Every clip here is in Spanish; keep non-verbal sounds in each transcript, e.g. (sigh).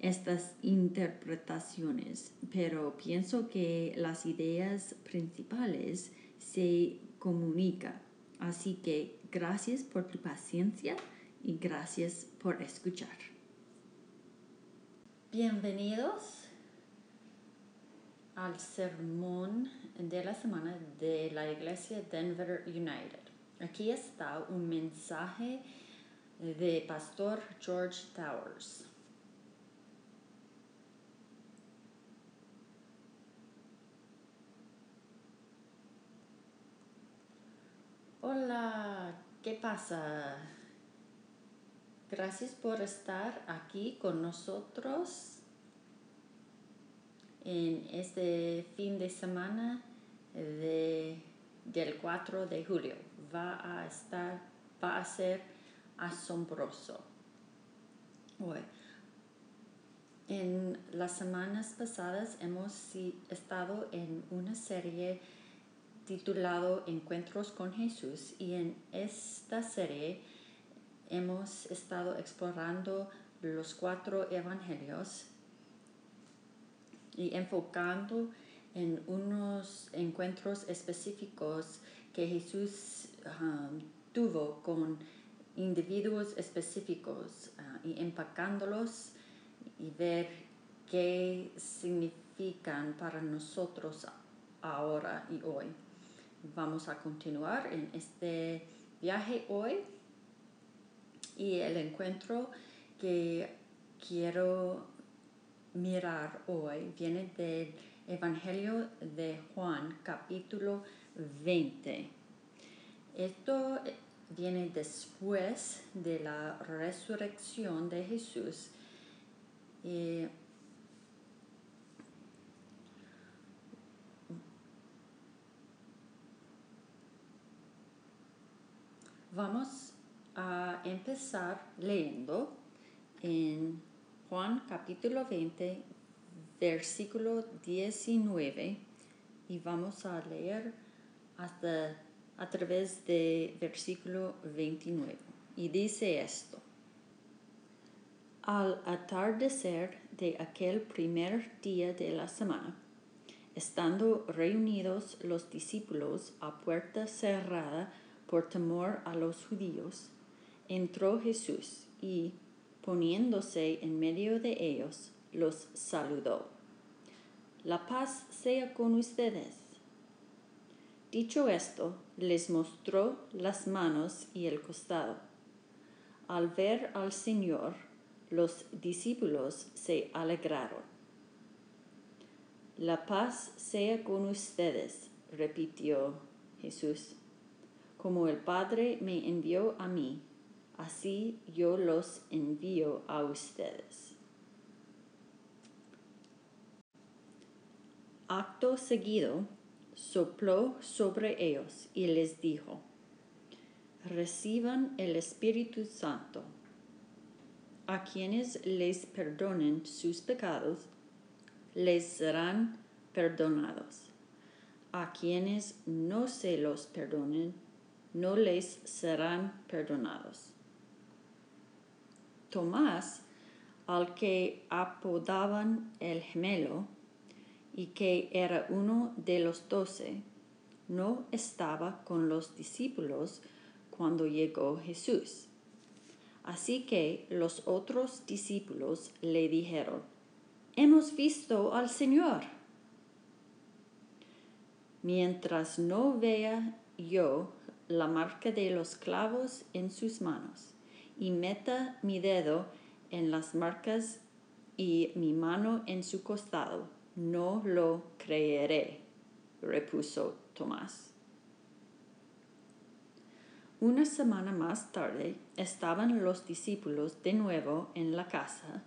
estas interpretaciones, pero pienso que las ideas principales se comunican. Así que gracias por tu paciencia y gracias por escuchar. Bienvenidos al sermón de la semana de la iglesia Denver United. Aquí está un mensaje de Pastor George Towers. Hola, ¿qué pasa? Gracias por estar aquí con nosotros en este fin de semana del 4 de julio. Va a estar, va a ser asombroso. en las semanas pasadas hemos estado en una serie titulado Encuentros con Jesús y en esta serie hemos estado explorando los cuatro evangelios y enfocando en unos encuentros específicos que Jesús um, tuvo con individuos específicos uh, y empacándolos y ver qué significan para nosotros ahora y hoy. Vamos a continuar en este viaje hoy y el encuentro que quiero mirar hoy viene del Evangelio de Juan, capítulo 20. Esto viene después de la resurrección de Jesús. Eh, vamos a empezar leyendo en Juan capítulo 20, versículo 19 y vamos a leer hasta a través de versículo 29. Y dice esto. Al atardecer de aquel primer día de la semana, estando reunidos los discípulos a puerta cerrada por temor a los judíos, entró Jesús y, poniéndose en medio de ellos, los saludó. La paz sea con ustedes. Dicho esto, les mostró las manos y el costado. Al ver al Señor, los discípulos se alegraron. La paz sea con ustedes, repitió Jesús. Como el Padre me envió a mí, así yo los envío a ustedes. Acto seguido, sopló sobre ellos y les dijo, reciban el Espíritu Santo. A quienes les perdonen sus pecados, les serán perdonados. A quienes no se los perdonen, no les serán perdonados. Tomás, al que apodaban el gemelo, y que era uno de los doce, no estaba con los discípulos cuando llegó Jesús. Así que los otros discípulos le dijeron, hemos visto al Señor. Mientras no vea yo la marca de los clavos en sus manos y meta mi dedo en las marcas y mi mano en su costado, no lo creeré, repuso Tomás. Una semana más tarde estaban los discípulos de nuevo en la casa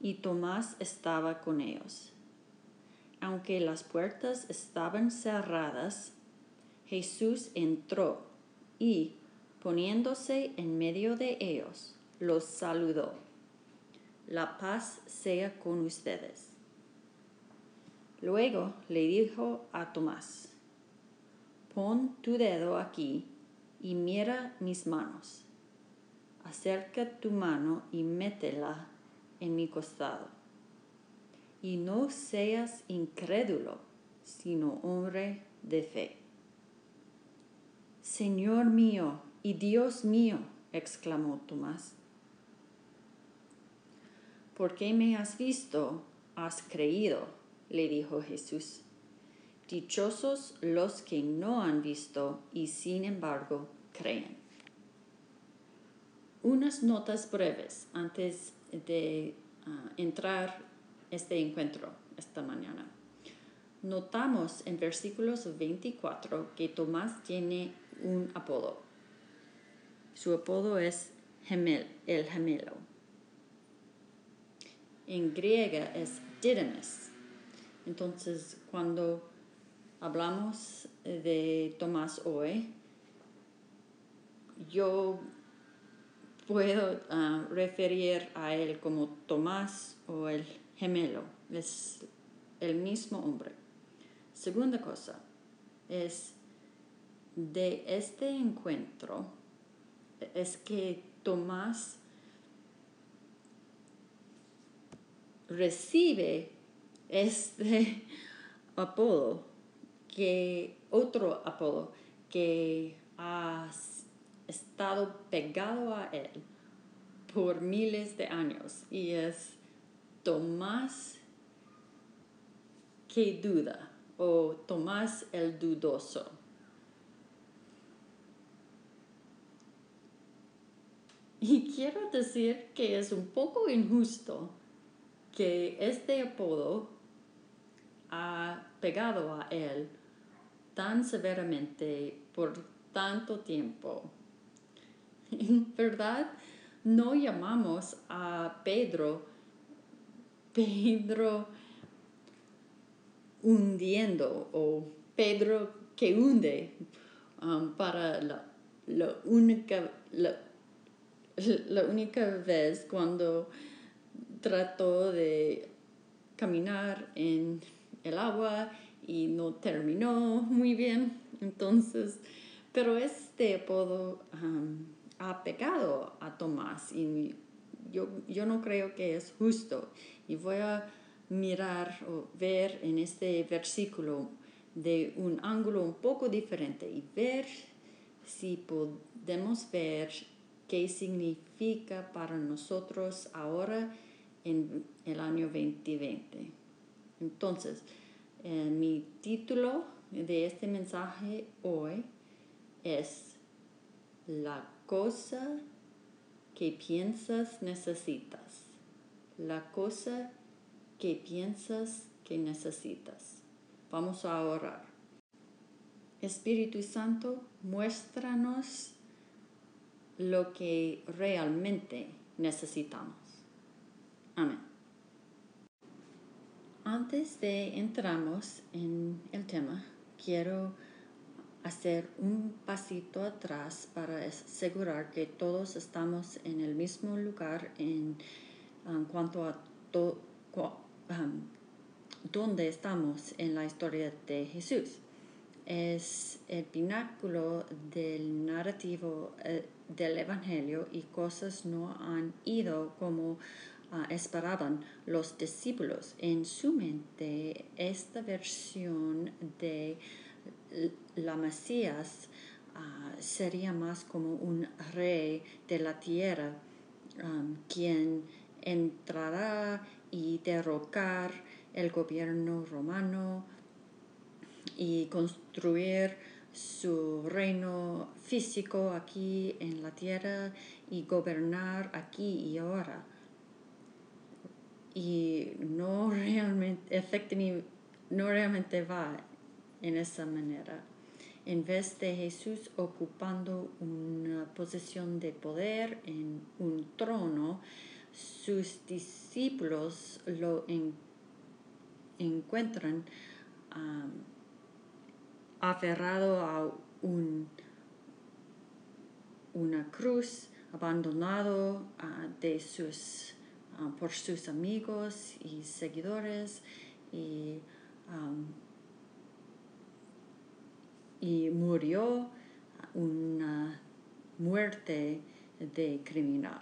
y Tomás estaba con ellos. Aunque las puertas estaban cerradas, Jesús entró y, poniéndose en medio de ellos, los saludó. La paz sea con ustedes. Luego le dijo a Tomás, pon tu dedo aquí y mira mis manos. Acerca tu mano y métela en mi costado. Y no seas incrédulo, sino hombre de fe. Señor mío y Dios mío, exclamó Tomás. Porque me has visto, has creído, le dijo Jesús. Dichosos los que no han visto y sin embargo creen. Unas notas breves antes de ah, entrar este encuentro esta mañana. Notamos en versículos 24 que Tomás tiene un apodo. Su apodo es gemel, el gemelo. En griega es Didymus. Entonces, cuando hablamos de Tomás hoy, yo puedo ah, referir a él como Tomás o el gemelo, es el mismo hombre. Segunda cosa es de este encuentro es que Tomás recibe este (laughs) apodo que otro apodo que ha estado pegado a él por miles de años y es Tomás que duda o Tomás el dudoso. Y quiero decir que es un poco injusto que este apodo ha pegado a él tan severamente por tanto tiempo. En verdad, no llamamos a Pedro Pedro hundiendo o Pedro que hunde um, para la, única, la, (laughs) única vez cuando trató de caminar en el agua y no terminó muy bien. Entonces, pero este apodo ha pegado a Tomás y yo, yo no creo que es justo. Y voy a mirar o ver en este versículo de un ángulo un poco diferente y ver si podemos ver qué significa para nosotros ahora en el año 2020. Entonces, eh, mi título de este mensaje hoy es La cosa que piensas necesitas. La cosa que piensas que necesitas. Vamos a orar. Espíritu Santo, muéstranos lo que realmente necesitamos. Amén. Antes de entramos en el tema, quiero hacer un pasito atrás para asegurar que todos estamos en el mismo lugar en, cuanto a dónde estamos en la historia de Jesús. Es el pináculo del narrativo eh, del Evangelio y cosas no han ido como ah, esperaban los discípulos. En su mente, esta versión de la Mesías ah, sería más como un rey de la tierra, um, quien entrará y derrocar el gobierno romano y construir su reino físico aquí en la tierra y gobernar aquí y ahora. Y no realmente, no realmente va en esa manera. En vez de Jesús ocupando una posición de poder en un trono, sus discípulos lo encuentran aferrado a un, una cruz, abandonado de sus, por sus amigos y seguidores y, y murió una muerte de criminal.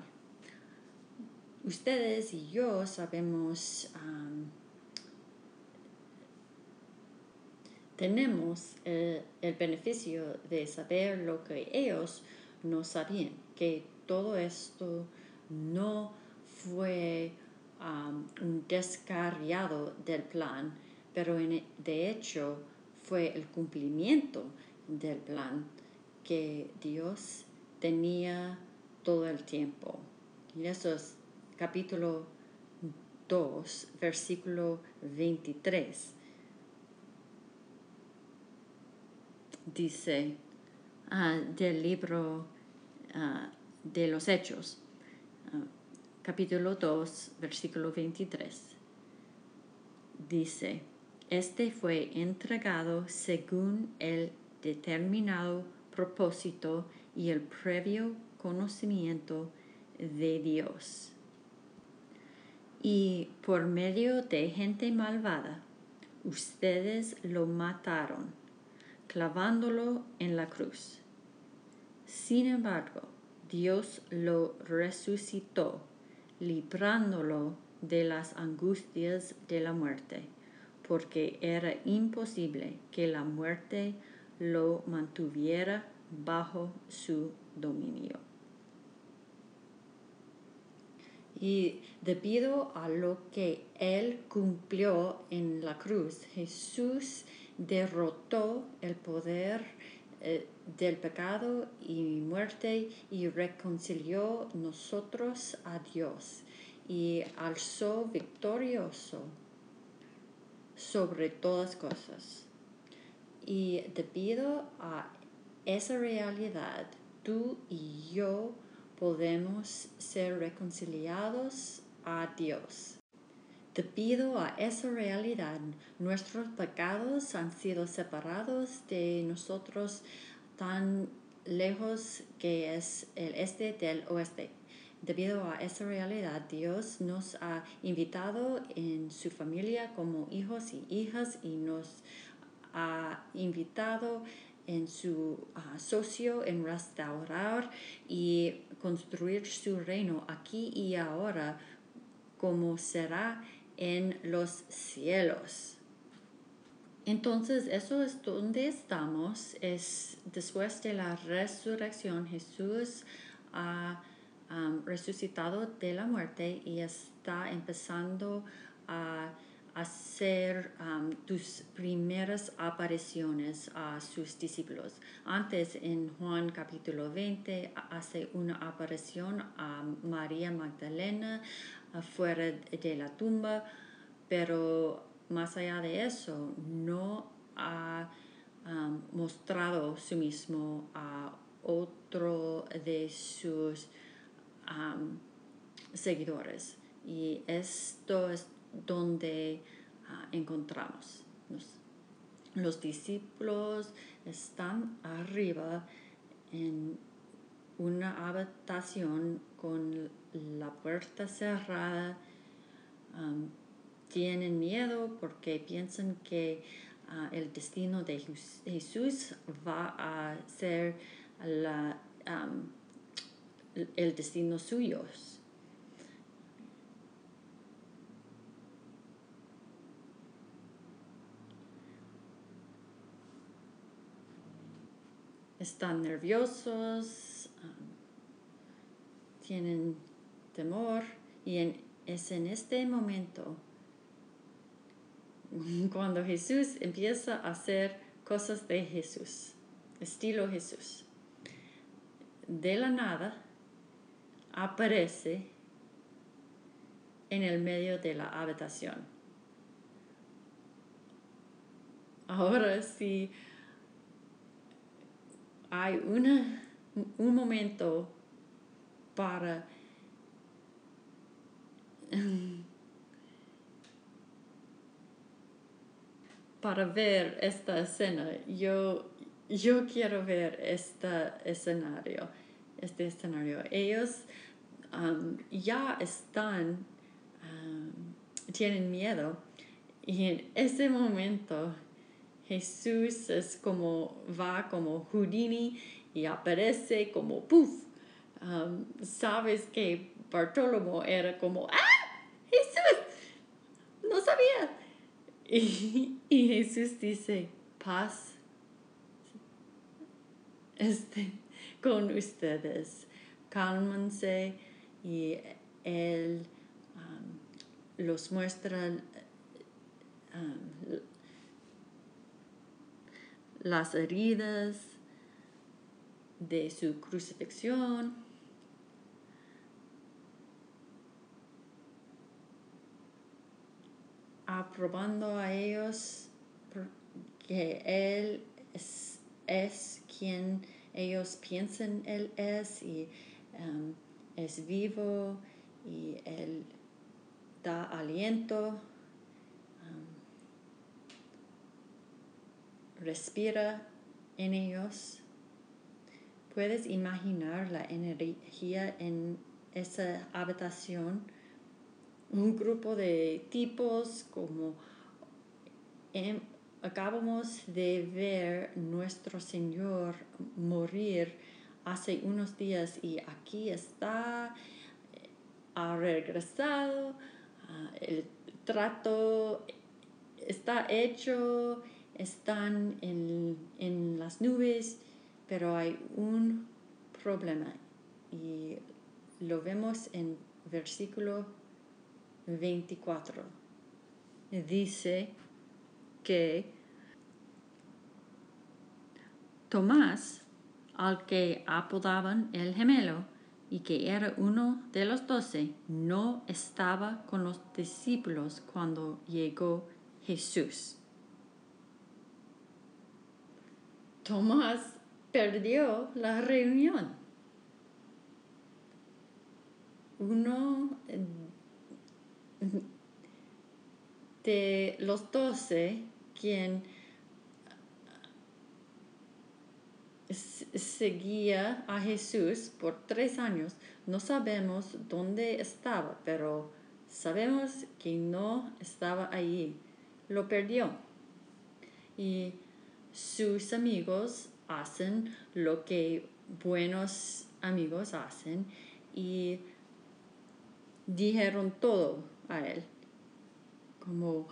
Ustedes y yo sabemos tenemos eh, el beneficio de saber lo que ellos no sabían, que todo esto no fue um, un descarriado del plan, pero de hecho fue el cumplimiento del plan que Dios tenía todo el tiempo. Y eso es capítulo 2, versículo 23. Dice ah, del libro ah, de los Hechos, ah, capítulo 2, versículo 23. Dice, este fue entregado según el determinado propósito y el previo conocimiento de Dios. Y por medio de gente malvada, ustedes lo mataron clavándolo en la cruz. Sin embargo, Dios lo resucitó, librándolo de las angustias de la muerte, porque era imposible que la muerte lo mantuviera bajo su dominio. Y debido a lo que Él cumplió en la cruz, Jesús derrotó el poder eh, del pecado y muerte y reconcilió nosotros a Dios y alzó victorioso sobre todas cosas. Y debido a esa realidad, tú y yo podemos ser reconciliados a Dios. Debido a esa realidad, nuestros pecados han sido separados de nosotros tan lejos que es el este del oeste. Debido a esa realidad, Dios nos ha invitado en su familia como hijos y hijas y nos ha invitado en su socio en restaurar y construir su reino aquí y ahora como será en los cielos. Entonces, eso es donde estamos. Es después de la resurrección, Jesús ha resucitado de la muerte y está empezando a hacer tus primeras apariciones a sus discípulos. Antes, en Juan capítulo 20, hace una aparición a María Magdalena, afuera de la tumba, pero más allá de eso, no ha um, mostrado su mismo a otro de sus um, seguidores. Y esto es donde uh, encontramos. los discípulos están arriba en una habitación con la puerta cerrada, tienen miedo porque piensan que ah, el destino de Jesús va a ser el destino suyo. Están nerviosos, tienen temor y en es en este momento (laughs) cuando Jesús empieza a hacer cosas de Jesús, estilo Jesús. De la nada aparece en el medio de la habitación. Ahora sí hay una, un momento para para ver esta escena. Yo, yo quiero ver este escenario, este escenario. Ellos um, ya están, um, tienen miedo y en ese momento Jesús es como, va como Houdini y aparece como puff. Um, sabes que Bartolomé era como, ¡ah! Jesús, no sabía. Y, y Jesús dice, paz este, con ustedes, cálmense y Él um, los muestra um, las heridas de su crucifixión. Aprobando a ellos que Él es, quien ellos piensan Él es y um, es vivo y Él da aliento respira en ellos. Puedes imaginar la energía en esa habitación. Un grupo de tipos como acabamos de ver nuestro Señor morir hace unos días y aquí está, ha regresado, ah, el trato está hecho están en, las nubes, pero hay un problema y lo vemos en versículo 24. Dice que Tomás, al que apodaban el gemelo y que era uno de los doce, no estaba con los discípulos cuando llegó Jesús. Tomás perdió la reunión. Uno de los doce quien seguía a Jesús por tres años. No sabemos dónde estaba, pero sabemos que no estaba allí. Lo perdió. Y sus amigos hacen lo que buenos amigos hacen y dijeron todo a él. Como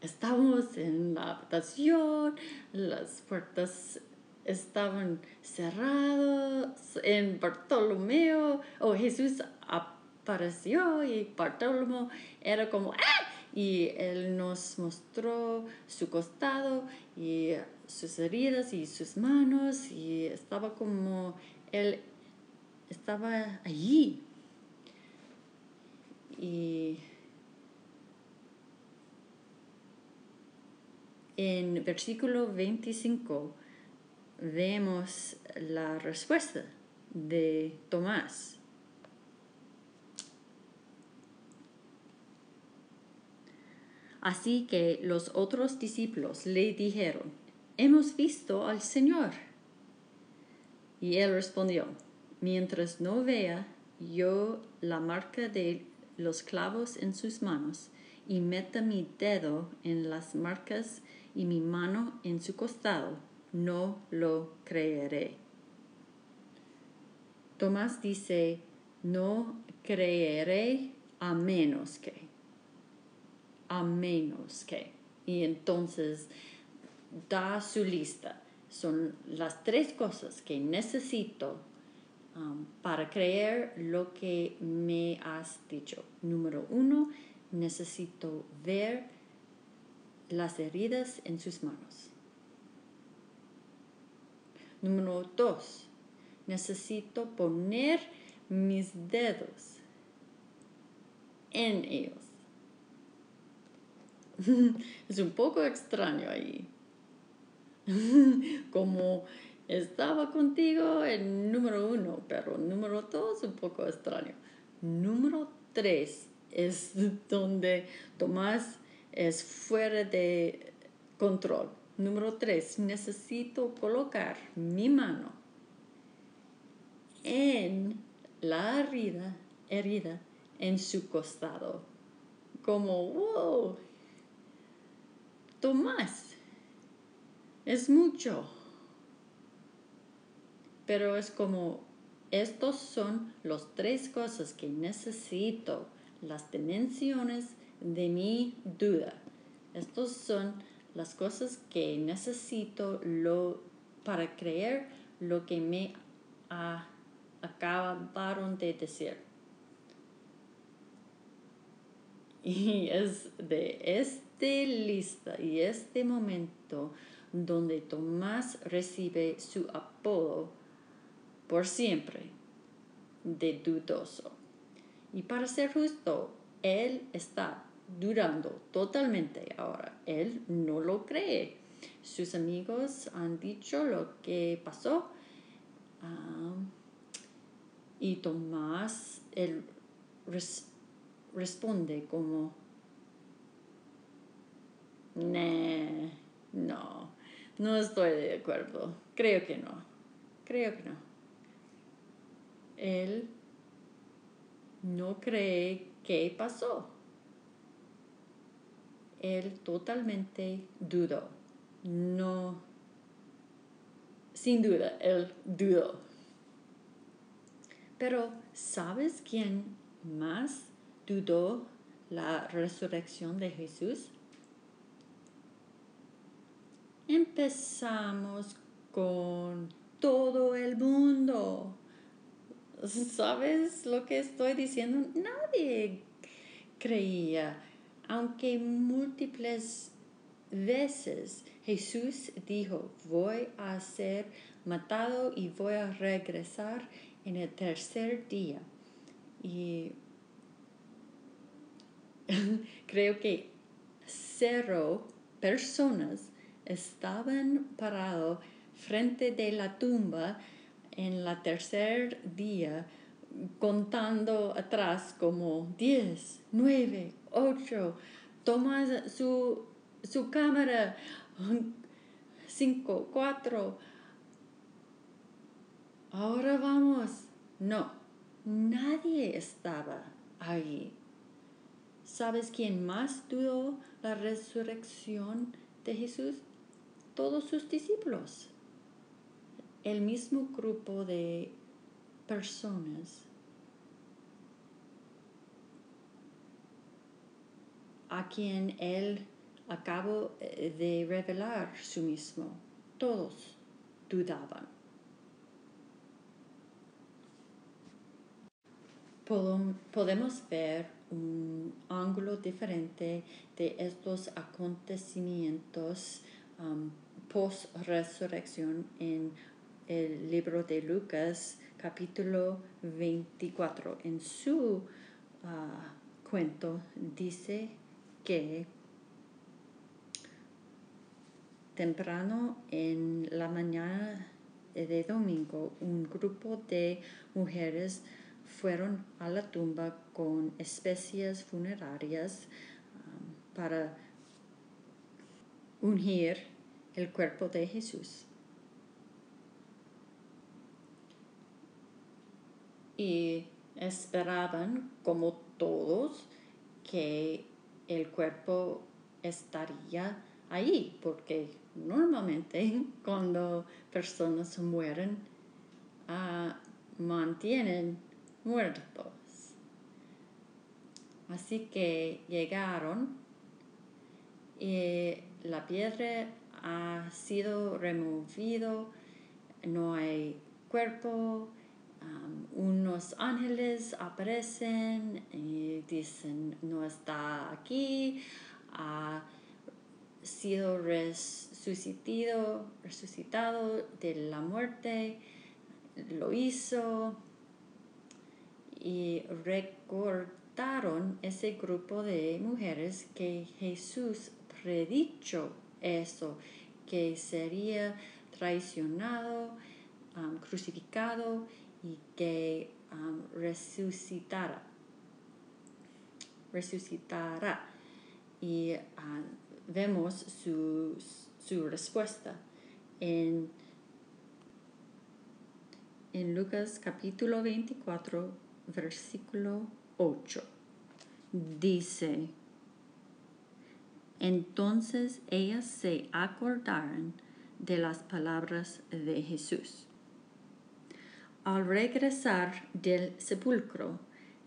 estábamos en la habitación, las puertas estaban cerradas, en Bartolomeo, o Jesús apareció y Bartolomeo era como, ¡ah! y él nos mostró su costado y sus heridas y sus manos y estaba como él estaba allí y en versículo 25 vemos la respuesta de Tomás Así que los otros discípulos le dijeron, Hemos visto al Señor. Y él respondió, Mientras no vea yo la marca de los clavos en sus manos, y meta mi dedo en las marcas y mi mano en su costado, no lo creeré. Tomás dice, no creeré a menos que a menos que. Y entonces da su lista. Son las tres cosas que necesito um, para creer lo que me has dicho. Número uno, necesito ver las heridas en sus manos. Número dos, necesito poner mis dedos en ellos. (laughs) es un poco extraño ahí. (laughs) Como estaba contigo el número uno, pero número dos un poco extraño. Número tres es donde Tomás es fuera de control. Número tres, necesito colocar mi mano en la herida, herida en su costado. Como, wow, Tomás, es mucho. Pero es como, estos son las tres cosas que necesito, las dimensiones de mi duda. Estos son las cosas que necesito lo, para creer lo que me acabaron de decir. Y es de este lista y este momento donde Tomás recibe su apodo por siempre de dudoso. Y para ser justo, él está durando totalmente ahora. Él no lo cree. Sus amigos han dicho lo que pasó. Ah, y Tomás, él responde como, no, no estoy de acuerdo, creo que no, creo que no. Él no cree que pasó. Él totalmente dudó. No, sin duda, él dudó. Pero, ¿sabes quién más dudó la resurrección de Jesús? Empezamos con todo el mundo. ¿Sabes lo que estoy diciendo? Nadie creía, aunque múltiples veces Jesús dijo, voy a ser matado y voy a regresar en el tercer día. Y (laughs) creo que cero personas estaban parados frente de la tumba en la tercer día contando atrás como 10, 9, 8, toma su, su cámara, 5, 4, ahora vamos. No, nadie estaba ahí. ¿Sabes quién más dudó la resurrección de Jesús? Todos sus discípulos. El mismo grupo de personas a quien él acabó de revelar su mismo. Todos dudaban. Podemos ver un ángulo diferente de estos acontecimientos post-resurrección en el libro de Lucas capítulo 24. En su uh, cuento dice que temprano en la mañana de domingo un grupo de mujeres fueron a la tumba con especies funerarias um, para ungir el cuerpo de Jesús. Y esperaban, como todos, que el cuerpo estaría ahí, porque normalmente (laughs) cuando personas mueren, ah, mantienen muertos. Así que llegaron y la piedra ha sido removido, no hay cuerpo unos ángeles aparecen y dicen no está aquí, ha sido resucitado, resucitado de la muerte, lo hizo y recordaron ese grupo de mujeres que Jesús predicho eso, que sería traicionado, crucificado y que um, resucitará. Resucitará. Y uh, vemos su, su respuesta en, en Lucas capítulo 24, versículo 8. Dice, entonces ellas se acordaron de las palabras de Jesús. Al regresar del sepulcro,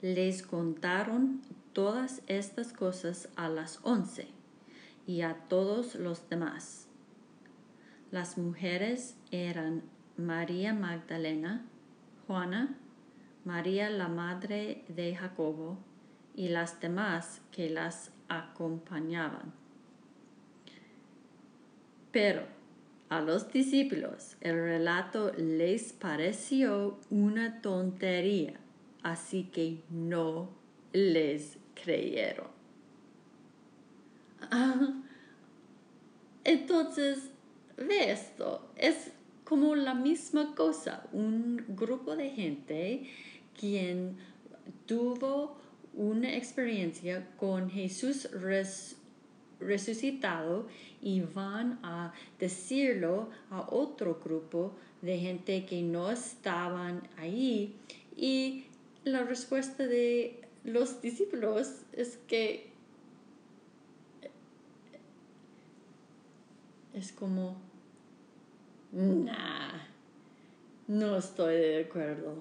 les contaron todas estas cosas a las once y a todos los demás. Las mujeres eran María Magdalena, Juana, María la madre de Jacobo y las demás que las acompañaban. Pero a los discípulos. El relato les pareció una tontería, así que no les creyeron. entonces, ve esto, es como la misma cosa, un grupo de gente quien tuvo una experiencia con Jesús resucitado y van a decirlo a otro grupo de gente que no estaban ahí. Y la respuesta de los discípulos es que es como nah no estoy de acuerdo.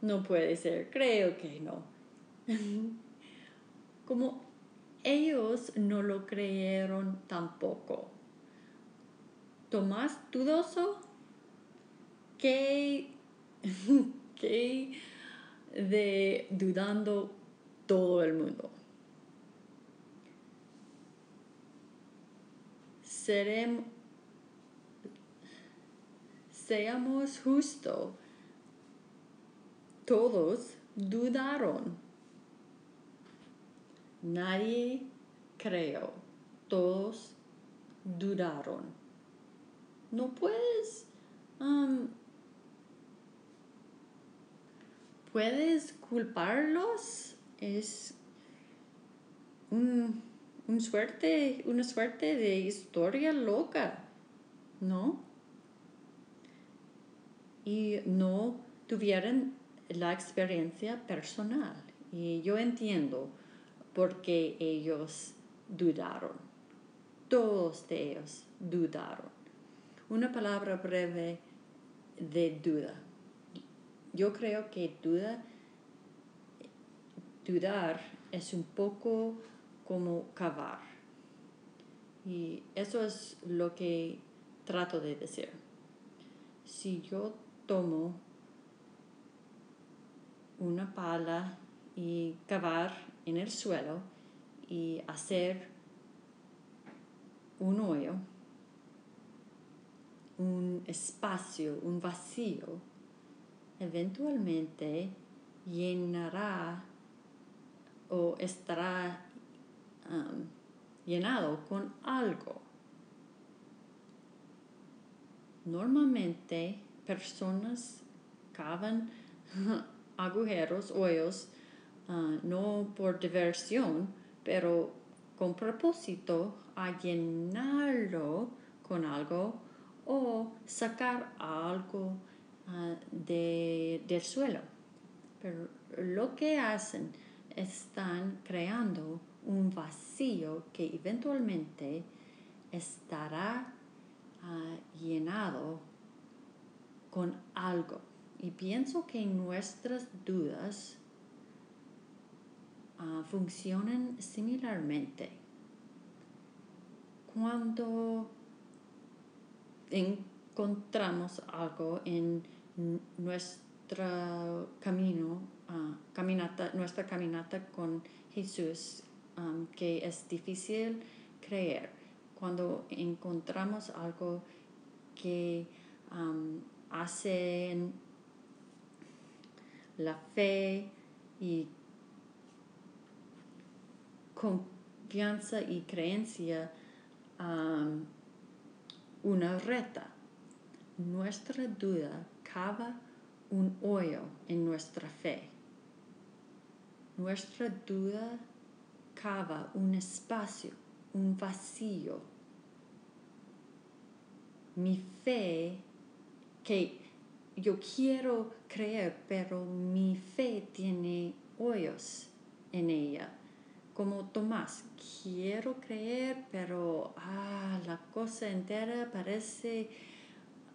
No puede ser creo que no (laughs) como ellos no lo creyeron tampoco. Tomás dudoso, que, (laughs) de dudando todo el mundo. Seremos, seamos justos. Todos dudaron Nadie creyó, todos dudaron. No puedes, um, puedes culparlos. Es un, suerte, una suerte de historia loca, ¿no? Y no tuvieron la experiencia personal. Y yo entiendo porque ellos dudaron. Todos de ellos dudaron. Una palabra breve de duda. Yo creo que duda, dudar es un poco como cavar. Y eso es lo que trato de decir. Si yo tomo una pala y cavar en el suelo y hacer un hoyo, un espacio, un vacío, eventualmente llenará o estará um, llenado con algo. Normalmente personas cavan (laughs) agujeros, hoyos, Ah, no por diversión, pero con propósito a llenarlo con algo o sacar algo ah, del suelo. Pero lo que hacen están creando un vacío que eventualmente estará ah, llenado con algo. Y pienso que nuestras dudas Ah, funcionan similarmente. Cuando encontramos algo en nuestro camino, ah, caminata, nuestra caminata con Jesús, que es difícil creer cuando encontramos algo que um, hace la fe y confianza y creencia una reta. Nuestra duda cava un hoyo en nuestra fe. Nuestra duda cava un espacio, un vacío. Mi fe, que yo quiero creer, pero mi fe tiene hoyos en ella. Como Tomás, quiero creer, pero ah, la cosa entera parece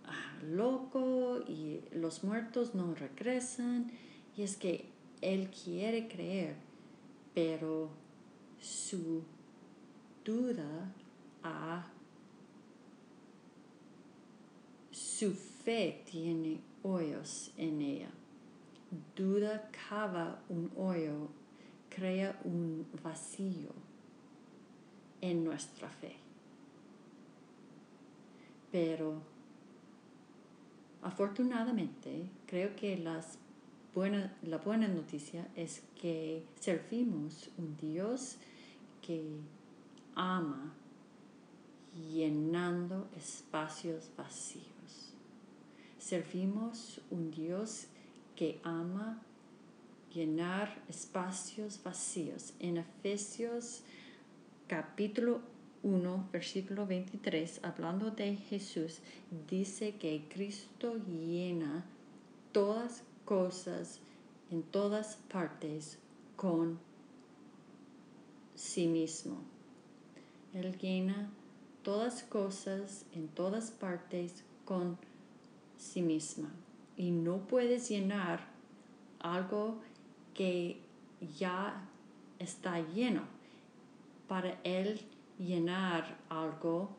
ah, loco y los muertos no regresan. Y es que él quiere creer, pero su duda a su fe tiene hoyos en ella. Duda cava un hoyo, crea un vacío en nuestra fe. Pero afortunadamente creo que las la buena noticia es que servimos un Dios que ama llenando espacios vacíos. Servimos un Dios que ama llenar espacios vacíos. En Efesios capítulo 1, versículo 23, hablando de Jesús, dice que Cristo llena todas cosas en todas partes con sí mismo. Él llena todas cosas en todas partes con sí misma. Y no puedes llenar algo que ya está lleno. Para él llenar algo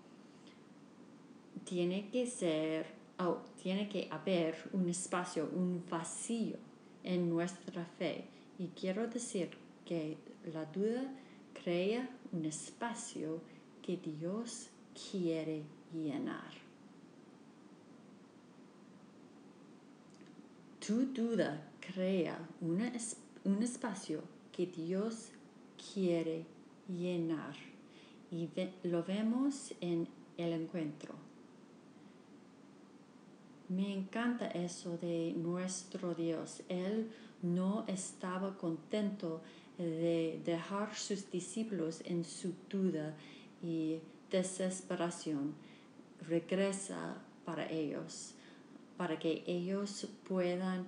tiene que ser oh, tiene que haber un espacio, un vacío en nuestra fe. Y quiero decir que la duda crea un espacio que Dios quiere llenar. Tu duda crea un espacio que Dios quiere llenar. Y lo vemos en el encuentro me encanta eso de nuestro Dios. Él no estaba contento de dejar sus discípulos en su duda y desesperación. Regresa para ellos, para que ellos puedan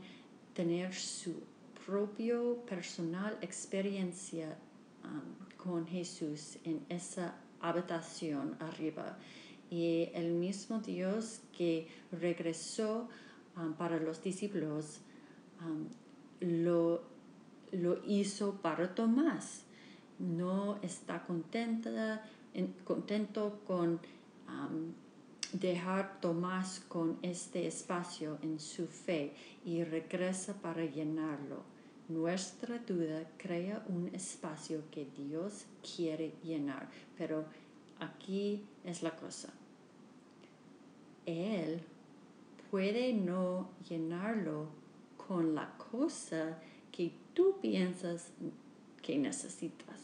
tener su propio personal experiencia um, con Jesús en esa habitación arriba y el mismo Dios que regresó um, para los discípulos um, lo, lo, hizo para Tomás. No está contenta, contento con dejar Tomás con este espacio en su fe y regresa para llenarlo. Nuestra duda crea un espacio que Dios quiere llenar, pero aquí es la cosa. Él puede no llenarlo con la cosa que tú piensas que necesitas.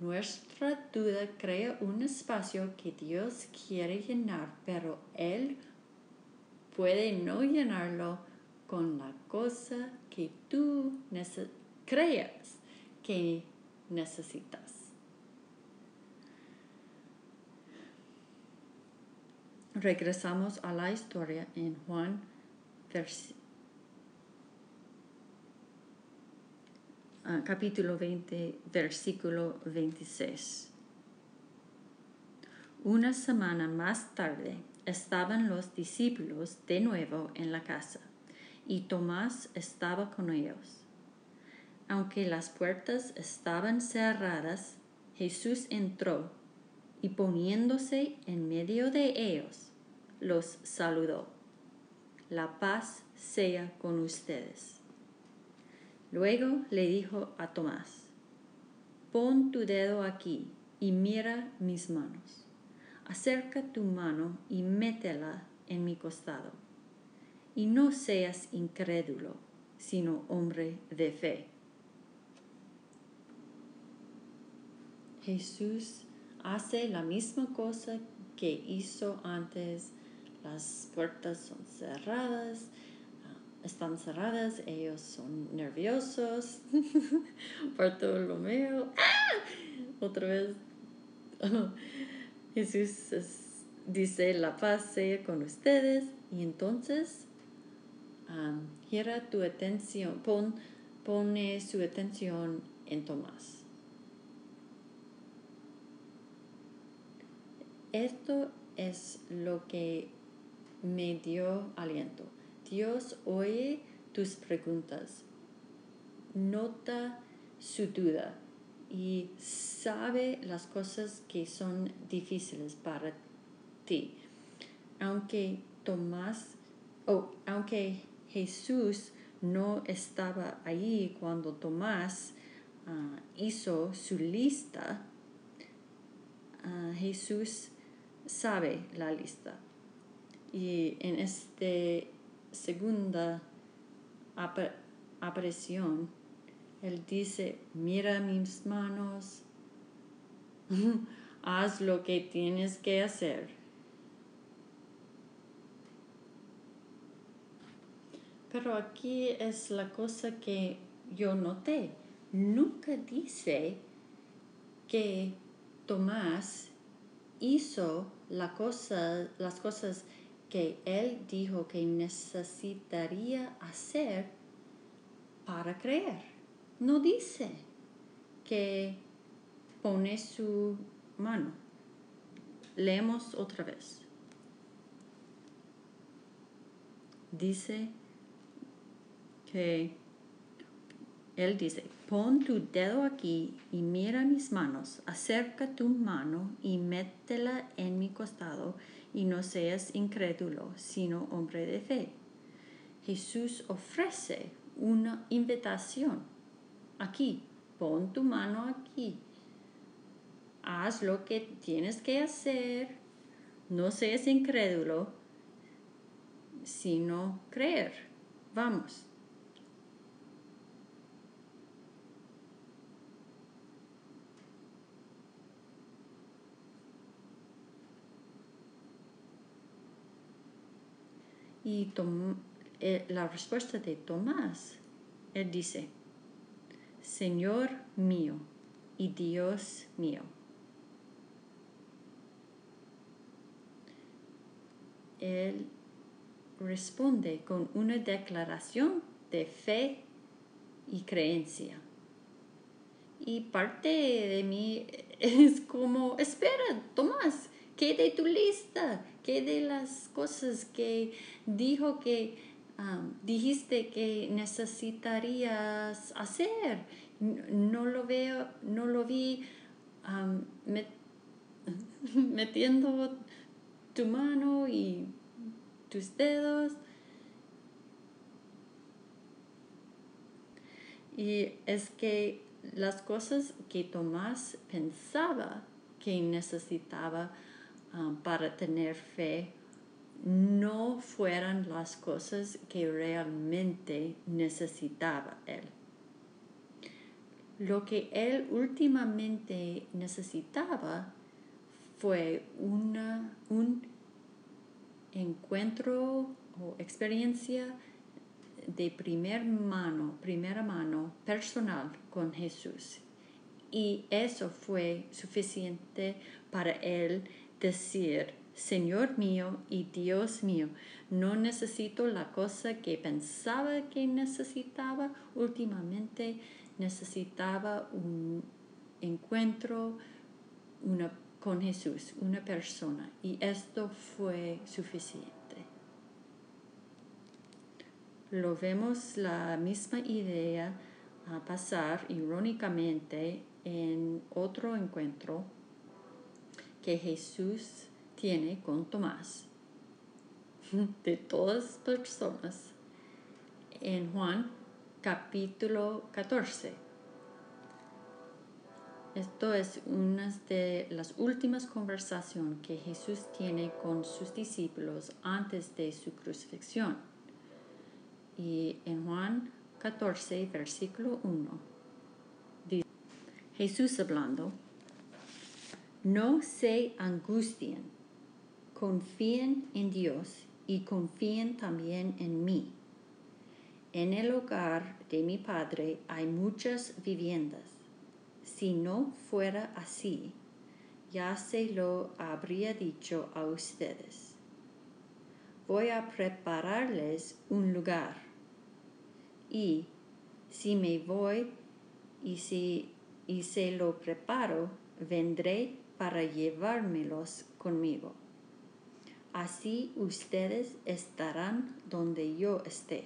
Nuestra duda crea un espacio que Dios quiere llenar, pero Él puede no llenarlo con la cosa que tú creas que necesitas. regresamos a la historia en Juan ah, capítulo 20, versículo 26. Una semana más tarde estaban los discípulos de nuevo en la casa y Tomás estaba con ellos. Aunque las puertas estaban cerradas, Jesús entró y poniéndose en medio de ellos, los saludó. La paz sea con ustedes. Luego le dijo a Tomás, pon tu dedo aquí y mira mis manos. Acerca tu mano y métela en mi costado. Y no seas incrédulo, sino hombre de fe. Jesús hace la misma cosa que hizo antes. Las puertas son cerradas, ah, están cerradas, ellos son nerviosos. (laughs) Bartolomeo, ¡ah! otra vez. (laughs) Jesús dice, la paz sea con ustedes. Y entonces, gira tu atención, pon, pone su atención en Tomás. Esto es lo que me dio aliento. Dios oye tus preguntas, nota su duda y sabe las cosas que son difíciles para ti. Aunque Tomás, o aunque Jesús no estaba ahí cuando Tomás ah, hizo su lista, ah, Jesús sabe la lista. Y en esta segunda aparición, él dice, mira mis manos, (laughs) haz lo que tienes que hacer. Pero aquí es la cosa que yo noté. Nunca dice que Tomás hizo las cosas que él dijo que necesitaría hacer para creer. No dice que pone su mano. Leemos otra vez. Dice que él dice, pon tu dedo aquí y mira mis manos, acerca tu mano y métela en mi costado y no seas incrédulo, sino hombre de fe. Jesús ofrece una invitación. Aquí, pon tu mano aquí. Haz lo que tienes que hacer. No seas incrédulo, sino creer. Vamos. Y eh, la respuesta de Tomás, él dice, Señor mío y Dios mío. Él responde con una declaración de fe y creencia. Y parte de mí (laughs) es como, espera, Tomás, ¿qué de tu lista? ¿Qué de las cosas que dijo que dijiste que necesitarías hacer? No, lo veo, no lo vi (laughs) metiendo tu mano y tus dedos. Y es que las cosas que Tomás pensaba que necesitaba Um, para tener fe no fueran las cosas que realmente necesitaba él. Lo que él últimamente necesitaba fue una, un encuentro o experiencia de primer mano, primera mano, personal con Jesús. Y eso fue suficiente para él decir, Señor mío y Dios mío, no necesito la cosa que pensaba que necesitaba, últimamente necesitaba un encuentro una, con Jesús, una persona, y esto fue suficiente. Lo vemos la misma idea a pasar irónicamente en otro encuentro que Jesús tiene con Tomás. (laughs) De todas personas, en Juan capítulo 14. Esto es una de las últimas conversaciones que Jesús tiene con sus discípulos antes de su crucifixión. Y en Juan 14, versículo 1, dice Jesús hablando, no se angustien, confíen en Dios y confíen también en mí. En el hogar de mi Padre hay muchas viviendas. Si no fuera así, ya se lo habría dicho a ustedes. Voy a prepararles un lugar. Y si me voy y si y se lo preparo, vendré para llevármelos conmigo. Así ustedes estarán donde yo esté.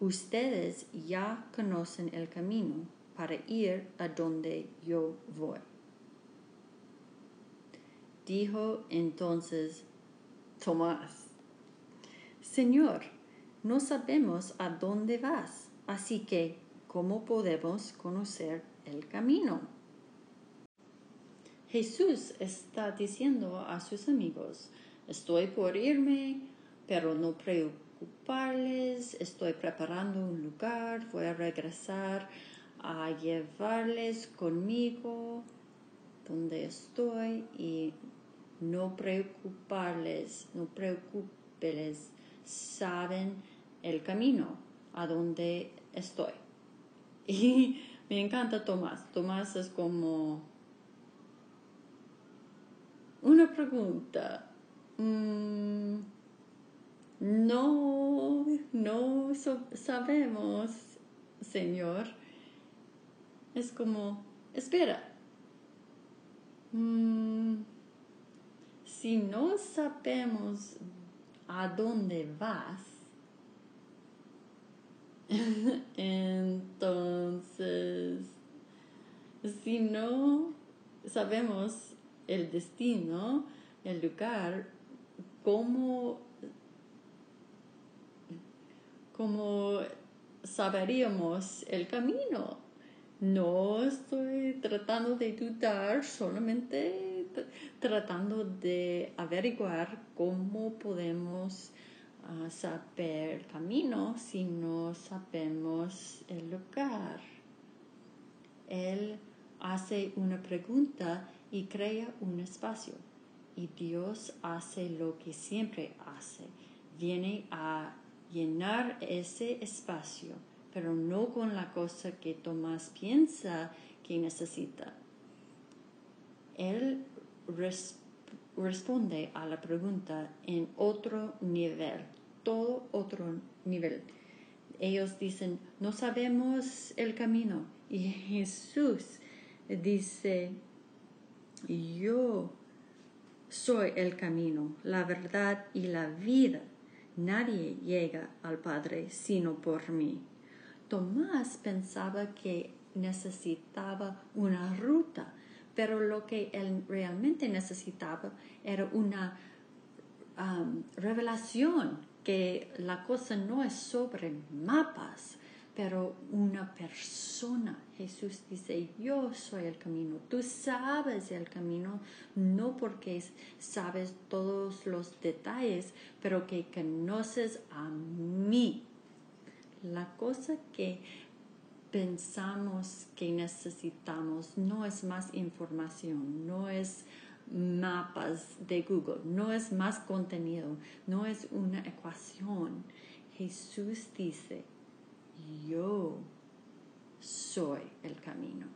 Ustedes ya conocen el camino para ir a donde yo voy. Dijo entonces Tomás, Señor, no sabemos a dónde vas, así que, ¿cómo podemos conocer el camino? Jesús está diciendo a sus amigos, estoy por irme, pero no preocuparles, estoy preparando un lugar, voy a regresar a llevarles conmigo donde estoy y no preocuparles, no preocupeles, saben el camino a donde estoy. (laughs) Y me encanta Tomás. Tomás es como una pregunta. Mm, no, no sabemos, Señor. Es como, espera. Mm, si no sabemos a dónde vas, (laughs) entonces, si no sabemos el destino, el lugar, cómo, cómo saberíamos el camino. No estoy tratando de dudar, solamente tratando de averiguar cómo podemos ah, saber el camino si no sabemos el lugar. Él hace una pregunta y crea un espacio. Y Dios hace lo que siempre hace. Viene a llenar ese espacio, pero no con la cosa que Tomás piensa que necesita. Él responde a la pregunta en otro nivel, todo otro nivel. Ellos dicen, no sabemos el camino. Y (laughs) Jesús dice, yo soy el camino, la verdad y la vida. Nadie llega al Padre sino por mí. Tomás pensaba que necesitaba una ruta, pero lo que él realmente necesitaba era una um, revelación, que la cosa no es sobre mapas, pero una persona. Jesús dice, yo soy el camino. Tú sabes el camino, no porque sabes todos los detalles, pero que conoces a mí. La cosa que pensamos que necesitamos no es más información, no es mapas de Google, no es más contenido, no es una ecuación. Jesús dice, yo soy el camino.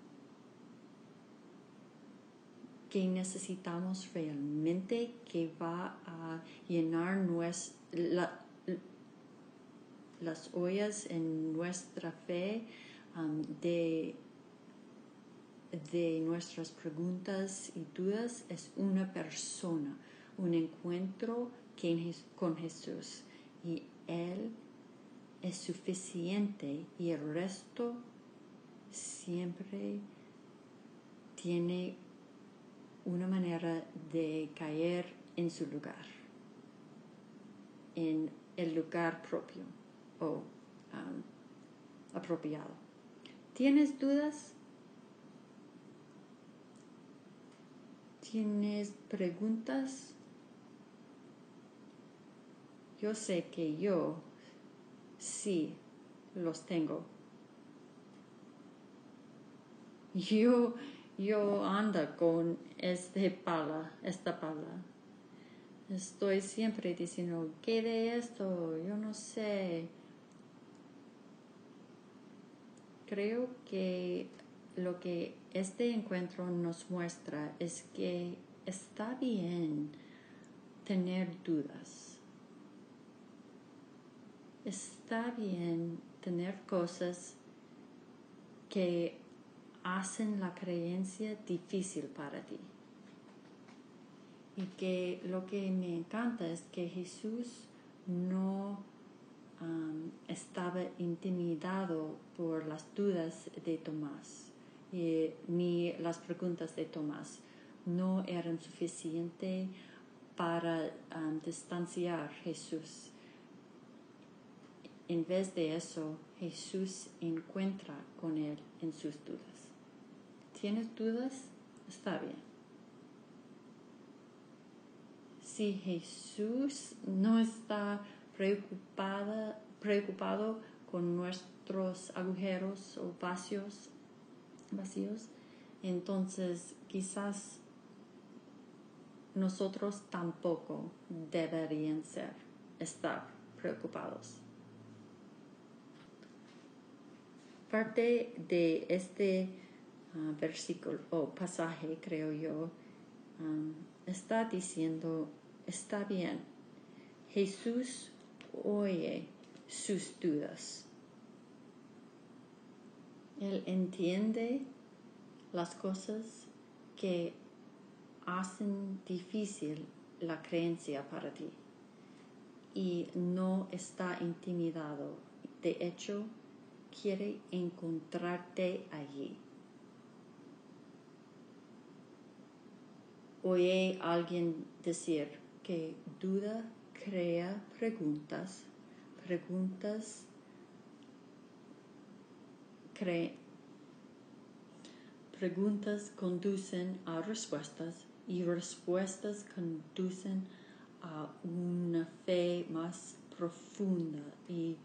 Que necesitamos realmente que va a llenar las ollas en nuestra fe um, de, de nuestras preguntas y dudas es una persona, un encuentro con Jesús y Él es suficiente y el resto siempre tiene una manera de caer en su lugar, en el lugar propio. o um, apropiado. ¿Tienes dudas? ¿Tienes preguntas? Yo sé que yo sí los tengo. Yo, yo ando con este pala, esta pala. Estoy siempre diciendo, ¿qué de esto? Yo no sé. Creo que lo que este encuentro nos muestra es que está bien tener dudas. Está bien tener cosas que hacen la creencia difícil para ti. Y que lo que me encanta es que Jesús no estaba intimidado por las dudas de Tomás, ni las preguntas de Tomás. No eran suficientes para distanciar a Jesús. En vez de eso, Jesús encuentra con él en sus dudas. ¿Tienes dudas? Está bien. Si Jesús no está preocupada, preocupado con nuestros agujeros o vacíos, vacíos, entonces quizás nosotros tampoco deberían ser, estar preocupados. Parte de este Ah, versículo o pasaje, creo yo, está diciendo, está bien, Jesús oye sus dudas. Él entiende las cosas que hacen difícil la creencia para ti y no está intimidado. De hecho, quiere encontrarte allí. Oye alguien decir que duda crea preguntas, preguntas preguntas conducen a respuestas y respuestas conducen a una fe más profunda y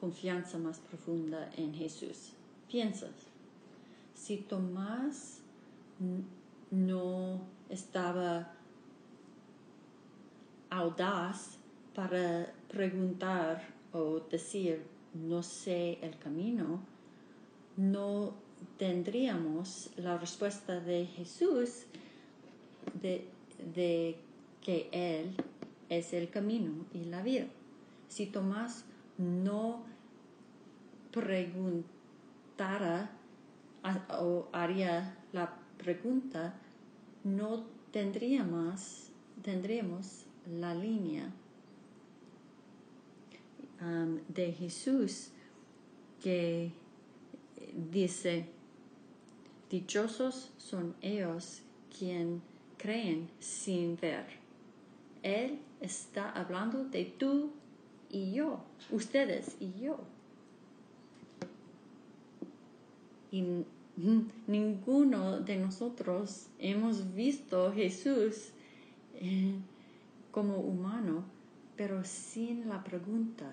confianza más profunda en Jesús. Piensas, si Tomás no estaba audaz para preguntar o decir no sé el camino, no tendríamos la respuesta de Jesús de, de, que Él es el camino y la vida. Si Tomás no preguntara o haría la pregunta, no tendríamos, tendríamos la línea um, de Jesús que dice, dichosos son ellos quien creen sin ver. Él está hablando de tú y yo, ustedes y yo. Y (laughs) ninguno de nosotros hemos visto Jesús eh, como humano, pero sin la pregunta,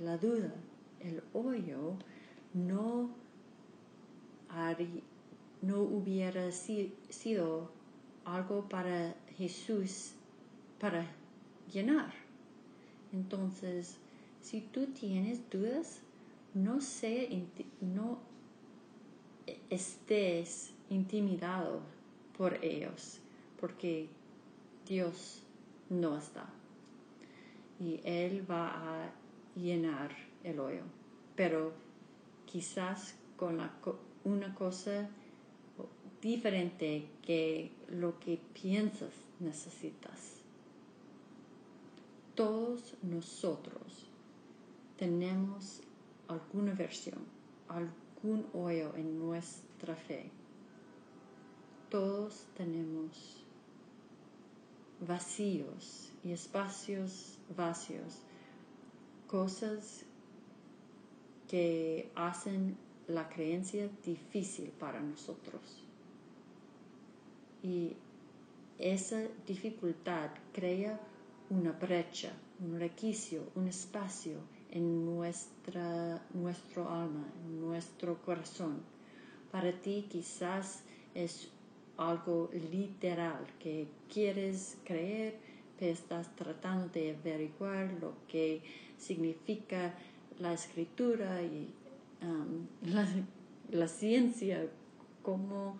la duda, el hoyo, no, no hubiera sido algo para Jesús para llenar. Entonces, si tú tienes dudas, no sé, no estés intimidado por ellos, porque Dios no está. Y Él va a llenar el hoyo, pero quizás con una cosa diferente que lo que piensas necesitas. Todos nosotros tenemos alguna versión, un hoyo en nuestra fe. Todos tenemos vacíos y espacios vacíos, cosas que hacen la creencia difícil para nosotros. Y esa dificultad crea una brecha, un requicio, un espacio en nuestra, nuestro alma, en nuestro corazón. Para ti quizás es algo literal que quieres creer, pero estás tratando de averiguar lo que significa la escritura y (laughs) la, ciencia, cómo,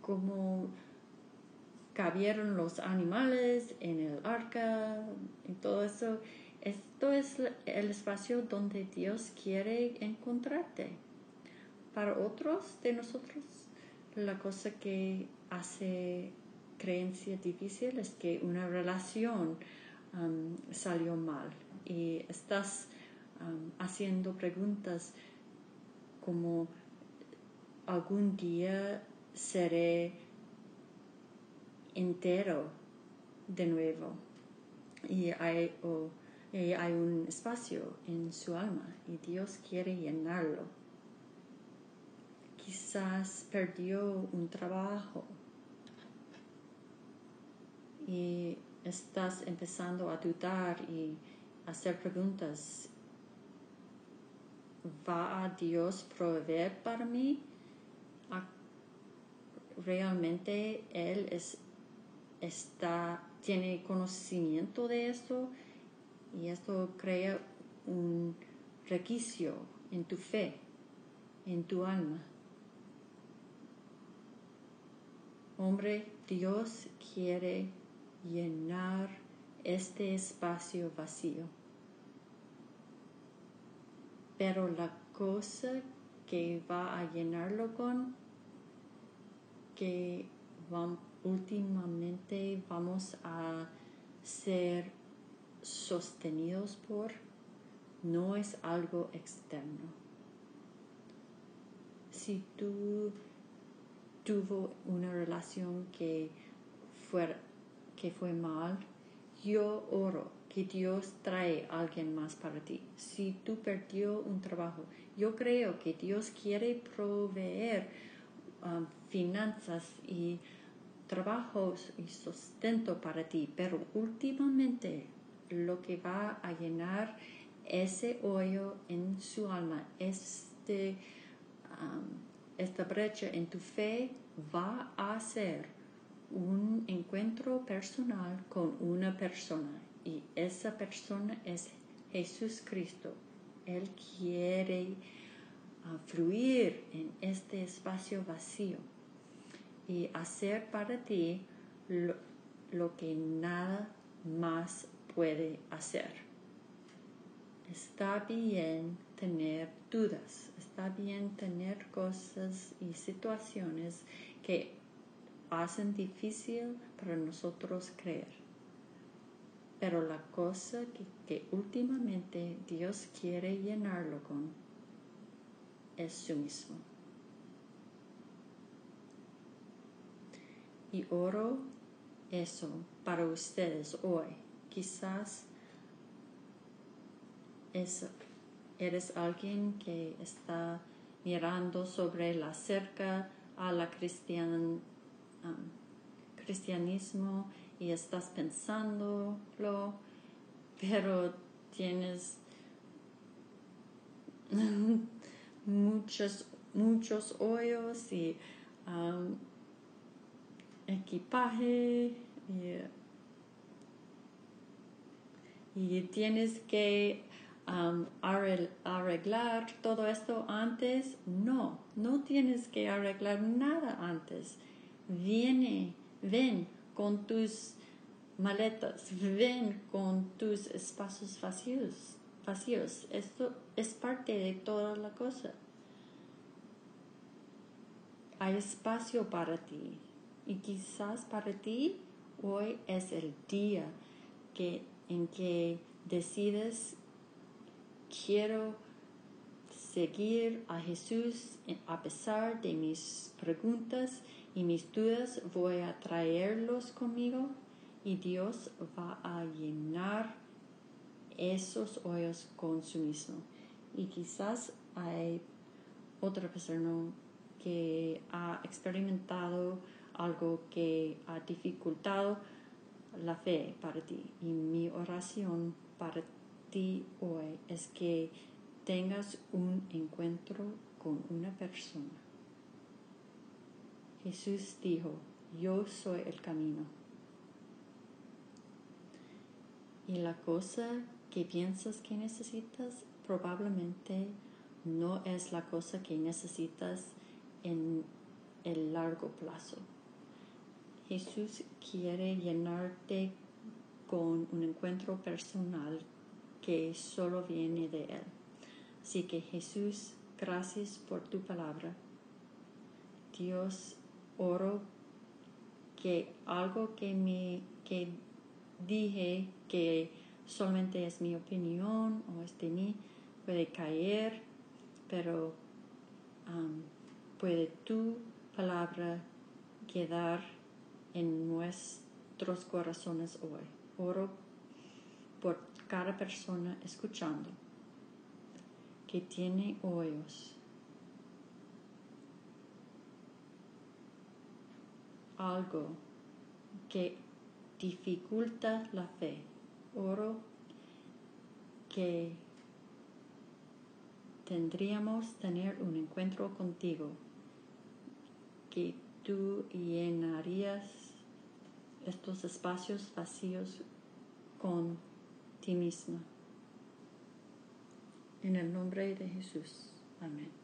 cómo cabieron los animales en el arca y todo eso. Esto es el espacio donde Dios quiere encontrarte. Para otros de nosotros, la cosa que hace creencia difícil es que una relación um, salió mal y estás um, haciendo preguntas como algún día seré entero de nuevo y hay, hay un espacio en su alma y Dios quiere llenarlo. Quizás perdió un trabajo y estás empezando a dudar y hacer preguntas. ¿Va a Dios proveer para mí? ¿Realmente Él es está, tiene conocimiento de esto y esto crea un requicio en tu fe, en tu alma. Hombre, Dios quiere llenar este espacio vacío. Pero la cosa que va a llenarlo con, que vamos últimamente vamos a ser sostenidos por no es algo externo. Si tú tuvo una relación que fue, que fue mal, yo oro que Dios trae a alguien más para ti. Si tú perdió un trabajo, yo creo que Dios quiere proveer um, finanzas y trabajos y sustento para ti, pero últimamente lo que va a llenar ese hoyo en su alma, este, esta brecha en tu fe va a ser un encuentro personal con una persona y esa persona es Jesús Cristo. Él quiere ah, fluir en este espacio vacío y hacer para ti lo, que nada más puede hacer. Está bien tener dudas, está bien tener cosas y situaciones que hacen difícil para nosotros creer. Pero la cosa que, que, últimamente Dios quiere llenarlo con es su mismo. Y oro eso para ustedes hoy. Quizás eres alguien que está mirando sobre la cerca a la cristian, cristianismo y estás pensándolo, pero tienes (laughs) muchos, muchos hoyos y um, equipaje y, tienes que arreglar todo esto antes. No, no tienes que arreglar nada antes. Viene, ven con tus maletas, ven con tus espacios vacíos. vacíos. Esto es parte de toda la cosa. Hay espacio para ti. Y quizás para ti hoy es el día que, en que decides, quiero seguir a Jesús a pesar de mis preguntas y mis dudas, voy a traerlos conmigo y Dios va a llenar esos hoyos con su mismo. Y quizás hay otra persona que ha experimentado algo que ha dificultado la fe para ti. Y mi oración para ti hoy es que tengas un encuentro con una persona. Jesús dijo, yo soy el camino. Y la cosa que piensas que necesitas probablemente no es la cosa que necesitas en el largo plazo. Jesús quiere llenarte con un encuentro personal que solo viene de Él. Así que Jesús, gracias por tu palabra. Dios, oro que algo que me que dije que solamente es mi opinión o es de mí puede caer, pero um, puede tu palabra quedar en nuestros corazones hoy. Oro por cada persona escuchando que tiene oídos. Algo que dificulta la fe. Oro que tendríamos tener un encuentro contigo, que tú llenarías estos espacios vacíos con ti misma. En el nombre de Jesús. Amén.